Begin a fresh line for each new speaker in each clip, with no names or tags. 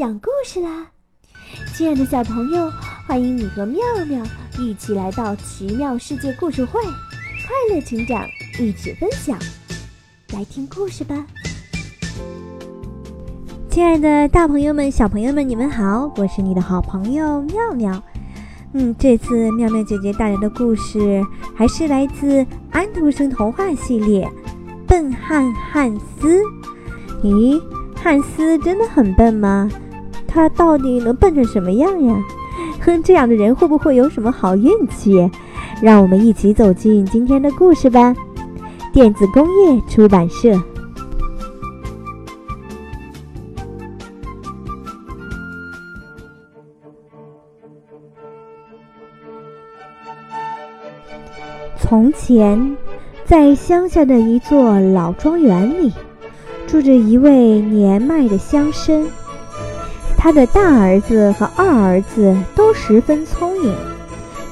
讲故事啦！亲爱的小朋友，欢迎你和妙妙一起来到奇妙世界故事会，快乐成长，一起分享。来听故事吧！亲爱的大朋友们、小朋友们，你们好，我是你的好朋友妙妙。嗯，这次妙妙姐姐带来的故事还是来自安徒生童话系列《笨汉汉斯》。咦，汉斯真的很笨吗？他到底能笨成什么样呀？哼，这样的人会不会有什么好运气？让我们一起走进今天的故事吧。电子工业出版社。从前，在乡下的一座老庄园里，住着一位年迈的乡绅。他的大儿子和二儿子都十分聪颖。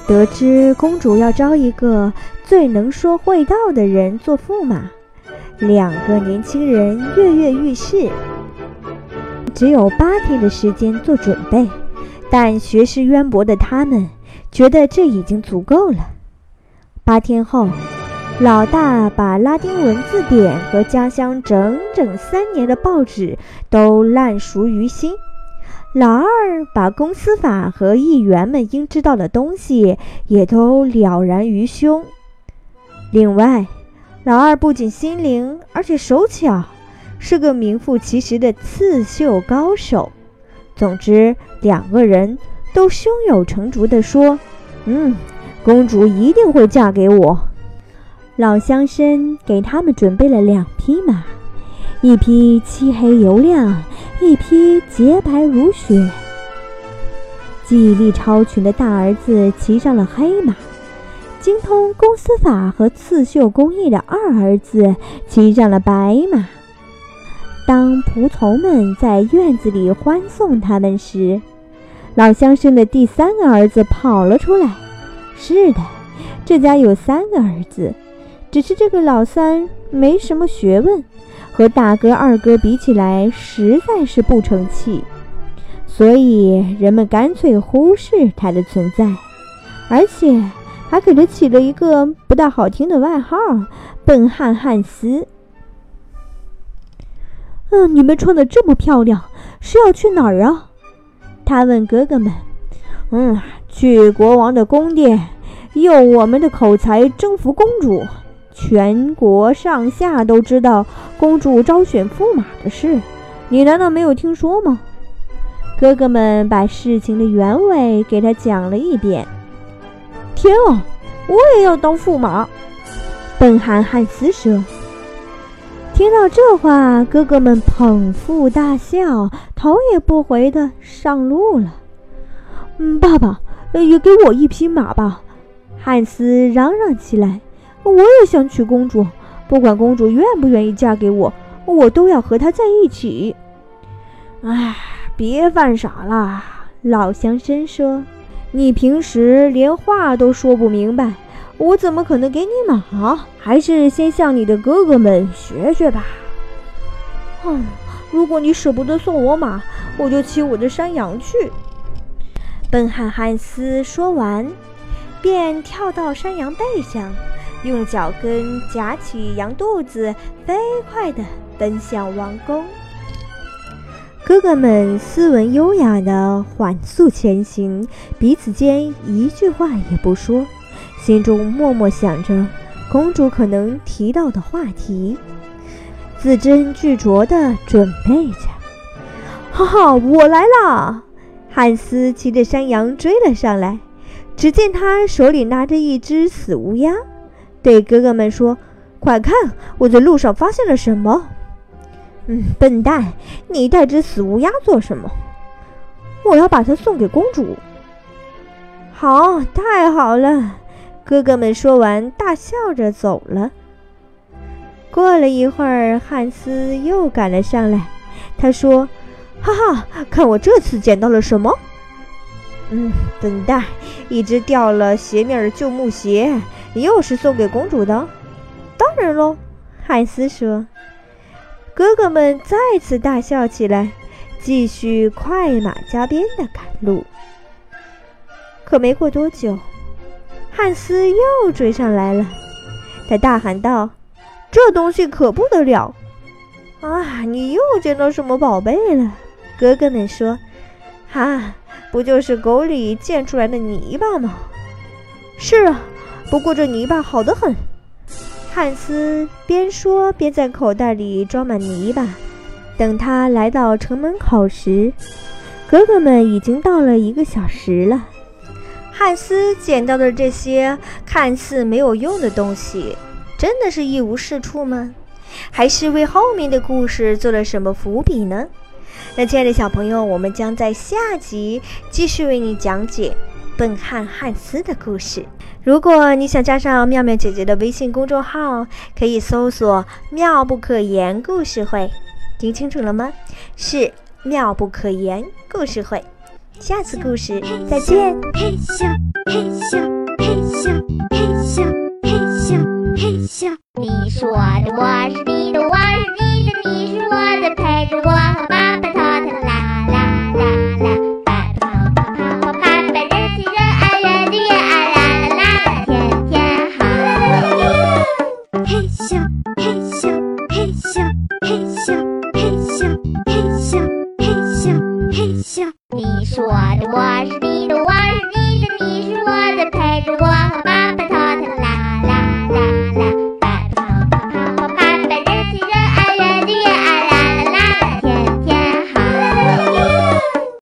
得知公主要招一个最能说会道的人做驸马，两个年轻人跃跃欲试。只有八天的时间做准备，但学识渊博的他们觉得这已经足够了。八天后，老大把拉丁文字典和家乡整整三年的报纸都烂熟于心。老二把公司法和议员们应知道的东西也都了然于胸。另外，老二不仅心灵，而且手巧，是个名副其实的刺绣高手。总之，两个人都胸有成竹地说：“嗯，公主一定会嫁给我。”老乡绅给他们准备了两匹马。一匹漆黑油亮，一匹洁白如雪。记忆力超群的大儿子骑上了黑马，精通公司法和刺绣工艺的二儿子骑上了白马。当仆从们在院子里欢送他们时，老乡生的第三个儿子跑了出来。是的，这家有三个儿子，只是这个老三没什么学问。和大哥、二哥比起来，实在是不成器，所以人们干脆忽视他的存在，而且还给他起了一个不大好听的外号——笨汉汉斯。嗯，你们穿的这么漂亮，是要去哪儿啊？他问哥哥们。嗯，去国王的宫殿，用我们的口才征服公主。全国上下都知道公主招选驸马的事，你难道没有听说吗？哥哥们把事情的原委给他讲了一遍。天啊，我也要当驸马！笨汉汉斯说。听到这话，哥哥们捧腹大笑，头也不回的上路了。嗯，爸爸，也给我一匹马吧！汉斯嚷嚷起来。我也想娶公主，不管公主愿不愿意嫁给我，我都要和她在一起。哎，别犯傻了，老乡绅说：“你平时连话都说不明白，我怎么可能给你马？还是先向你的哥哥们学学吧。”哦，如果你舍不得送我马，我就骑我的山羊去。”笨汉汉斯说完，便跳到山羊背上。用脚跟夹起羊肚子，飞快地奔向王宫。哥哥们斯文优雅地缓速前行，彼此间一句话也不说，心中默默想着公主可能提到的话题，字斟句酌地准备着。哈哈，我来啦！汉斯骑着山羊追了上来，只见他手里拿着一只死乌鸦。对哥哥们说：“快看，我在路上发现了什么！”嗯，笨蛋，你带只死乌鸦做什么？我要把它送给公主。好，太好了！哥哥们说完，大笑着走了。过了一会儿，汉斯又赶了上来。他说：“哈哈，看我这次捡到了什么？”嗯，笨蛋，一只掉了鞋面的旧木鞋。又是送给公主的，当然喽，汉斯说。哥哥们再次大笑起来，继续快马加鞭的赶路。可没过多久，汉斯又追上来了。他大喊道：“这东西可不得了！啊，你又捡到什么宝贝了？”哥哥们说：“哈，不就是沟里溅出来的泥巴吗？”“是啊，不过这泥巴好得很。”汉斯边说边在口袋里装满泥巴。等他来到城门口时，哥哥们已经到了一个小时了。汉斯捡到的这些看似没有用的东西，真的是一无是处吗？还是为后面的故事做了什么伏笔呢？那亲爱的小朋友，我们将在下集继续为你讲解笨汉汉斯的故事。如果你想加上妙妙姐姐的微信公众号，可以搜索“妙不可言故事会”。听清楚了吗？是妙不可言故事会。下次故事再见。嘿咻嘿咻嘿咻嘿咻嘿咻嘿咻，你说的我是你的，我是你。